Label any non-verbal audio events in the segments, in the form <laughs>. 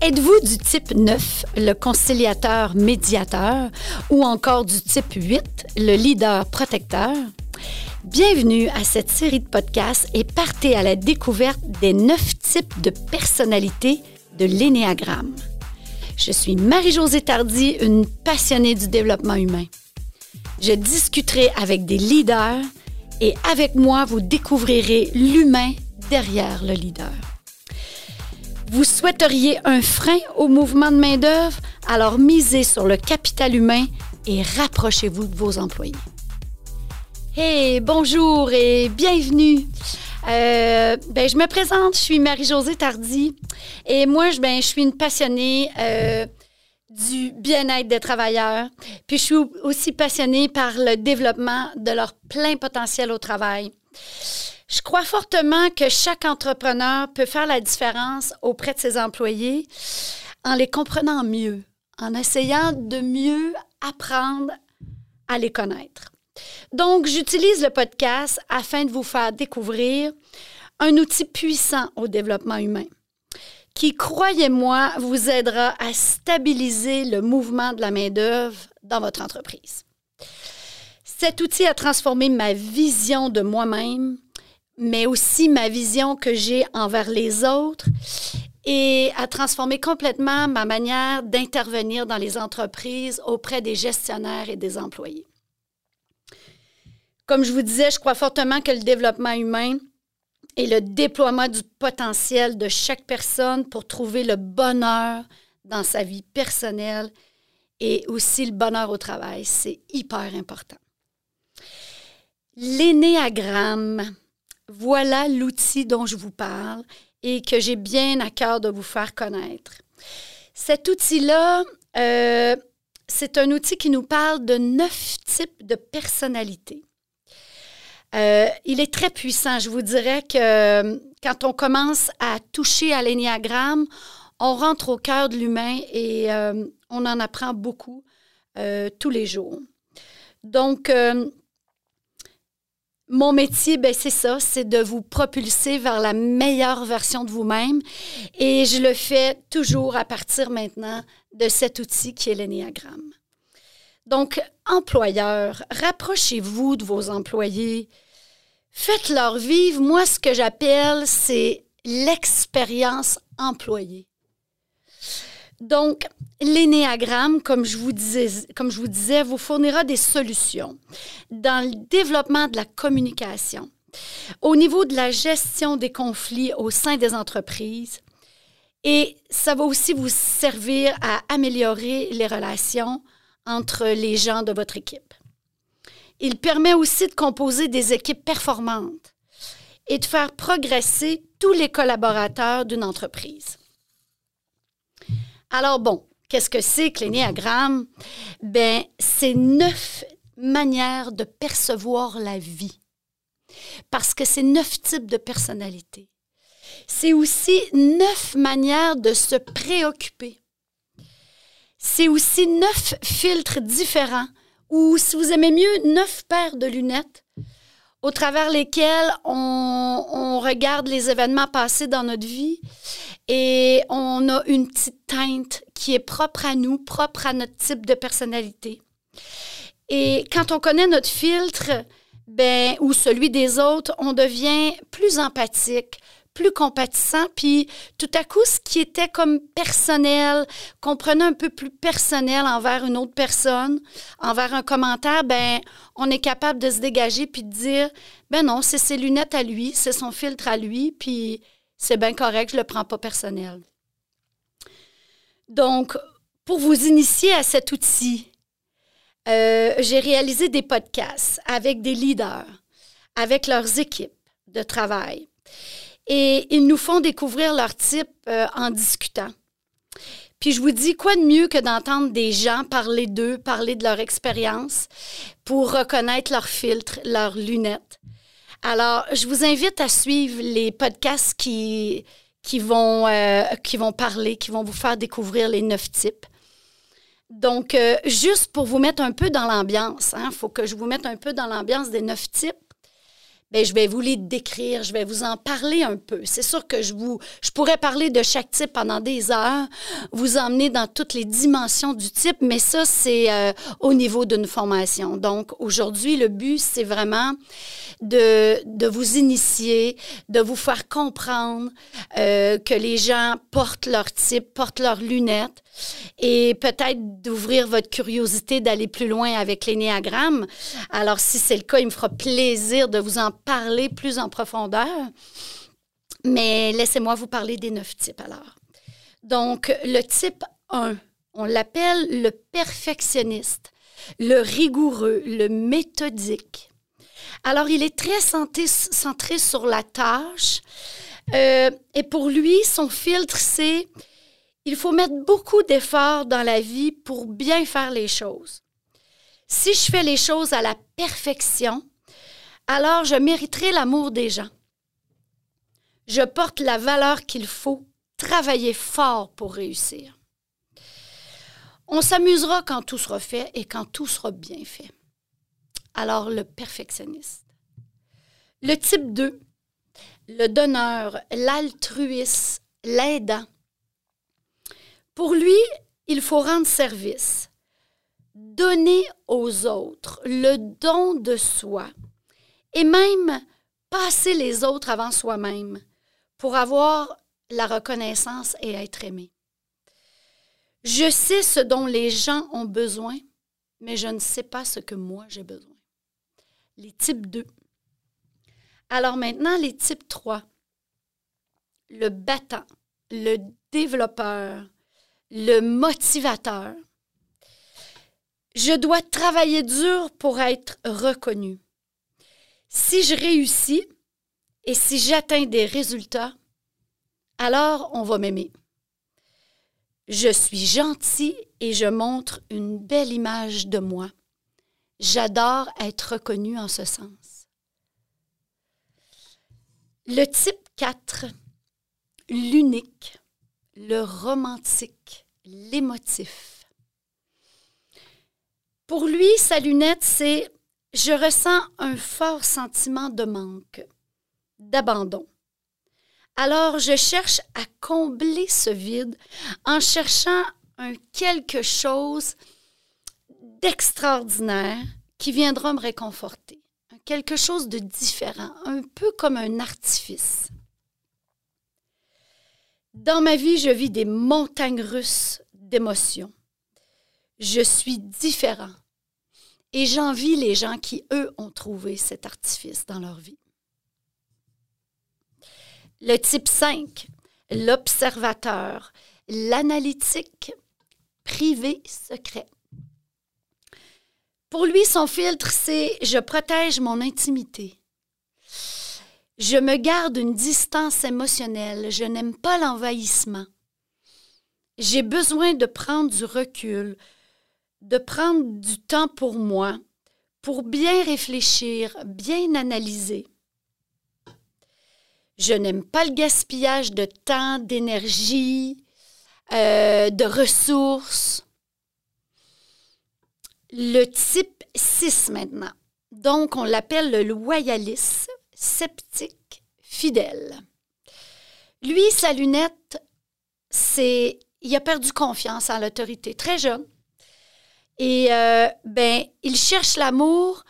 Êtes-vous du type 9, le conciliateur médiateur, ou encore du type 8, le leader protecteur? Bienvenue à cette série de podcasts et partez à la découverte des neuf types de personnalités de l'énéagramme. Je suis Marie-Josée Tardy, une passionnée du développement humain. Je discuterai avec des leaders et avec moi, vous découvrirez l'humain derrière le leader. Vous souhaiteriez un frein au mouvement de main-d'œuvre? Alors misez sur le capital humain et rapprochez-vous de vos employés. Hey, bonjour et bienvenue. Euh, ben, je me présente, je suis Marie-Josée Tardy et moi, je, ben, suis une passionnée euh, du bien-être des travailleurs. Puis je suis aussi passionnée par le développement de leur plein potentiel au travail. Je crois fortement que chaque entrepreneur peut faire la différence auprès de ses employés en les comprenant mieux, en essayant de mieux apprendre à les connaître. Donc, j'utilise le podcast afin de vous faire découvrir un outil puissant au développement humain qui, croyez-moi, vous aidera à stabiliser le mouvement de la main-d'œuvre dans votre entreprise. Cet outil a transformé ma vision de moi-même mais aussi ma vision que j'ai envers les autres et à transformer complètement ma manière d'intervenir dans les entreprises auprès des gestionnaires et des employés. Comme je vous disais, je crois fortement que le développement humain et le déploiement du potentiel de chaque personne pour trouver le bonheur dans sa vie personnelle et aussi le bonheur au travail, c'est hyper important. L'énéagramme, voilà l'outil dont je vous parle et que j'ai bien à cœur de vous faire connaître. Cet outil-là, euh, c'est un outil qui nous parle de neuf types de personnalités. Euh, il est très puissant. Je vous dirais que euh, quand on commence à toucher à l'énéagramme, on rentre au cœur de l'humain et on en apprend beaucoup tous les jours. Donc, mon métier, ben, c'est ça, c'est de vous propulser vers la meilleure version de vous-même. Et je le fais toujours à partir maintenant de cet outil qui est l'énéagramme. Donc, employeurs, rapprochez-vous de vos employés. Faites-leur vivre, moi, ce que j'appelle, c'est l'expérience employée. Donc, l'énéagramme, comme, je vous disais, comme je vous disais, vous fournira des solutions dans le développement de la communication, au niveau de la gestion des conflits au sein des entreprises, et ça va aussi vous servir à améliorer les relations entre les gens de votre équipe. Il permet aussi de composer des équipes performantes et de faire progresser tous les collaborateurs d'une entreprise. Alors bon, qu'est-ce que c'est que? Ben, c'est neuf manières de percevoir la vie. Parce que c'est neuf types de personnalités. C'est aussi neuf manières de se préoccuper. C'est aussi neuf filtres différents ou, si vous aimez mieux, neuf paires de lunettes au travers lesquelles on, on regarde les événements passés dans notre vie et on a une petite teinte qui est propre à nous, propre à notre type de personnalité. Et quand on connaît notre filtre, ben, ou celui des autres, on devient plus empathique, plus compatissant, puis tout à coup, ce qui était comme personnel, qu'on prenait un peu plus personnel envers une autre personne, envers un commentaire, ben, on est capable de se dégager puis de dire, ben non, c'est ses lunettes à lui, c'est son filtre à lui, puis c'est bien correct, je le prends pas personnel. Donc, pour vous initier à cet outil, euh, j'ai réalisé des podcasts avec des leaders, avec leurs équipes de travail. Et ils nous font découvrir leur type euh, en discutant. Puis je vous dis, quoi de mieux que d'entendre des gens parler d'eux, parler de leur expérience pour reconnaître leurs filtres, leurs lunettes, alors, je vous invite à suivre les podcasts qui, euh, vont parler, qui vont vous faire découvrir les neuf types. Donc, euh, juste pour vous mettre un peu dans l'ambiance, il hein, faut que je vous mette un peu dans l'ambiance des neuf types. Ben, je vais vous les décrire, je vais vous en parler un peu. C'est sûr que je vous, je pourrais parler de chaque type pendant des heures, vous emmener dans toutes les dimensions du type, mais ça, c'est euh, au niveau d'une formation. Donc, aujourd'hui, le but, c'est vraiment de, de vous initier, de vous faire comprendre euh, que les gens portent leur type, portent leurs lunettes et peut-être d'ouvrir votre curiosité d'aller plus loin avec l'énéagramme. Alors, si c'est le cas, il me fera plaisir de vous en parler plus en profondeur. Mais laissez-moi vous parler des neuf types alors. Donc, le type 1, on l'appelle le perfectionniste, le rigoureux, le méthodique. Alors, il est très centré, sur la tâche. Euh, et pour lui, son filtre, c'est il faut mettre beaucoup d'efforts dans la vie pour bien faire les choses. Si je fais les choses à la perfection, alors je mériterai l'amour des gens. Je porte la valeur qu'il faut travailler fort pour réussir. On s'amusera quand tout sera fait et quand tout sera bien fait. Alors le perfectionniste. Le type 2, le donneur, l'altruiste, l'aidant. Pour lui, il faut rendre service, donner aux autres le don de soi et même passer les autres avant soi-même pour avoir la reconnaissance et être aimé. Je sais ce dont les gens ont besoin, mais je ne sais pas ce que moi j'ai besoin. Les types 2. Alors maintenant, les types 3. Le battant, le développeur, le motivateur. Je dois travailler dur pour être reconnu. Si je réussis et si j'atteins des résultats, alors on va m'aimer. Je suis gentil et je montre une belle image de moi. J'adore être reconnu en ce sens. Le type 4, l'unique, le romantique, l'émotif. Pour lui, sa lunette, c'est je ressens un fort sentiment de manque, d'abandon. Alors je cherche à combler ce vide en cherchant un quelque chose d'extraordinaire qui viendra me réconforter, quelque chose de différent, un peu comme un artifice. Dans ma vie, je vis des montagnes russes d'émotions. Je suis différent. Et j'envie les gens qui, eux, ont trouvé cet artifice dans leur vie. Le type 5, l'observateur, l'analytique, privé, secret. Pour lui, son filtre, c'est je protège mon intimité. Je me garde une distance émotionnelle. Je n'aime pas l'envahissement. J'ai besoin de prendre du recul, de prendre du temps pour moi, pour bien réfléchir, bien analyser. Je n'aime pas le gaspillage de temps, d'énergie, euh, de ressources. Le type 6 maintenant. Donc, on l'appelle le loyaliste sceptique, fidèle. Lui, sa lunette, c'est il a perdu confiance en l'autorité, très jeune. Et euh, ben, il cherche l'amour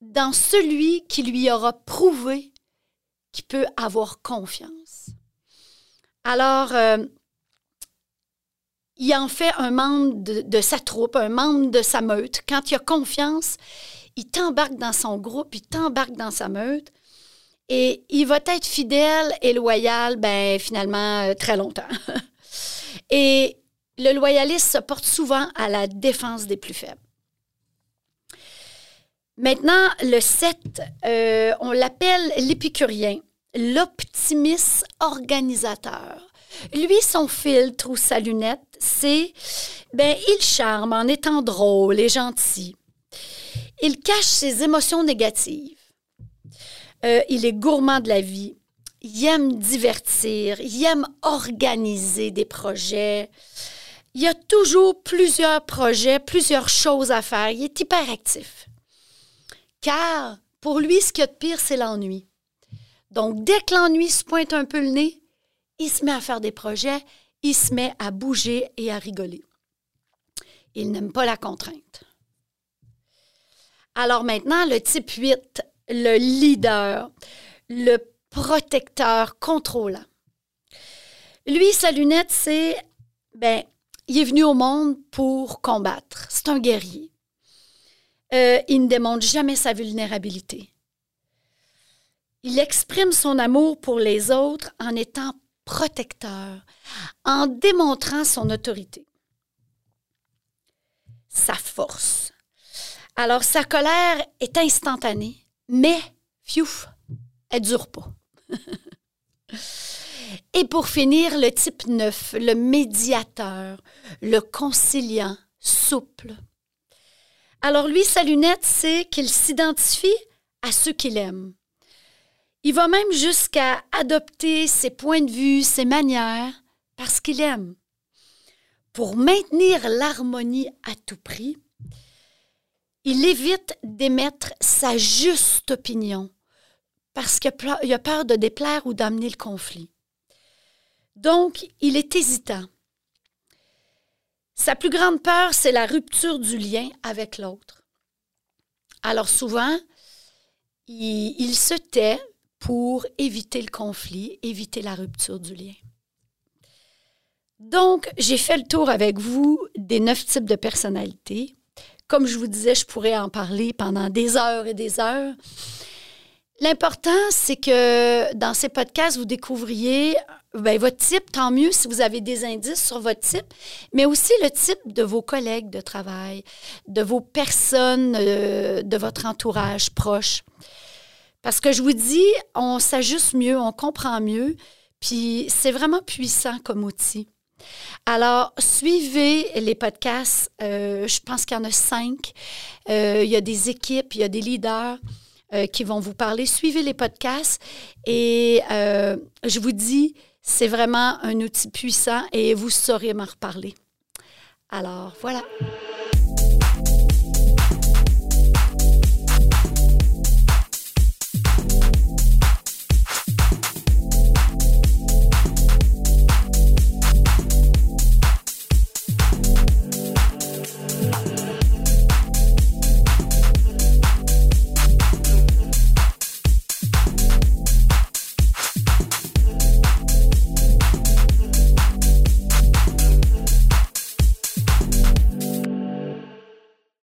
dans celui qui lui aura prouvé qu'il peut avoir confiance. Alors, euh, il en fait un membre de, sa troupe, un membre de sa meute. Quand il a confiance, il t'embarque dans son groupe, il t'embarque dans sa meute. Et il va être fidèle et loyal, ben, finalement, euh, très longtemps. <laughs> et le loyaliste se porte souvent à la défense des plus faibles. Maintenant, le 7, euh, on l'appelle l'épicurien, l'optimiste organisateur. Lui, son filtre ou sa lunette, c'est, ben, il charme en étant drôle et gentil. Il cache ses émotions négatives. Euh, il est gourmand de la vie. Il aime divertir. Il aime organiser des projets. Il y a toujours plusieurs projets, plusieurs choses à faire. Il est hyper actif. Car Pour lui, ce qu'il y a de pire, c'est l'ennui. Donc, dès que l'ennui se pointe un peu le nez, il se met à faire des projets, il se met à bouger et à rigoler. Il n'aime pas la contrainte. Alors maintenant, le type 8, le leader, le protecteur contrôlant. Lui, sa lunette, c'est, ben, il est venu au monde pour combattre. C'est un guerrier. Euh, il ne démontre jamais sa vulnérabilité. Il exprime son amour pour les autres en étant protecteur, en démontrant son autorité. Sa force. Alors, sa colère est instantanée, mais, fiouf, elle dure pas. <laughs> Et pour finir, le type 9, le médiateur, le conciliant, souple. Alors lui, sa lunette, c'est qu'il s'identifie à ceux qu'il aime. Il va même jusqu'à adopter ses points de vue, ses manières, parce qu'il aime. Pour maintenir l'harmonie à tout prix, il évite d'émettre sa juste opinion, parce qu'il a peur de déplaire ou d'amener le conflit. Donc, il est hésitant. Sa plus grande peur, c'est la rupture du lien avec l'autre. Alors souvent, il, se tait pour éviter le conflit, éviter la rupture du lien. Donc, j'ai fait le tour avec vous des neuf types de personnalités. Comme je vous disais, je pourrais en parler pendant des heures et des heures. L'important, c'est que dans ces podcasts, vous découvriez ben, votre type, tant mieux si vous avez des indices sur votre type, mais aussi le type de vos collègues de travail, de vos personnes, euh, de votre entourage proche. Parce que je vous dis, on s'ajuste mieux, on comprend mieux, puis c'est vraiment puissant comme outil. Alors, suivez les podcasts. Euh, je pense qu'il y en a cinq. Euh, il y a des équipes, il y a des leaders. Euh, qui vont vous parler. Suivez les podcasts et je vous dis, c'est vraiment un outil puissant et vous saurez m'en reparler. Alors, voilà.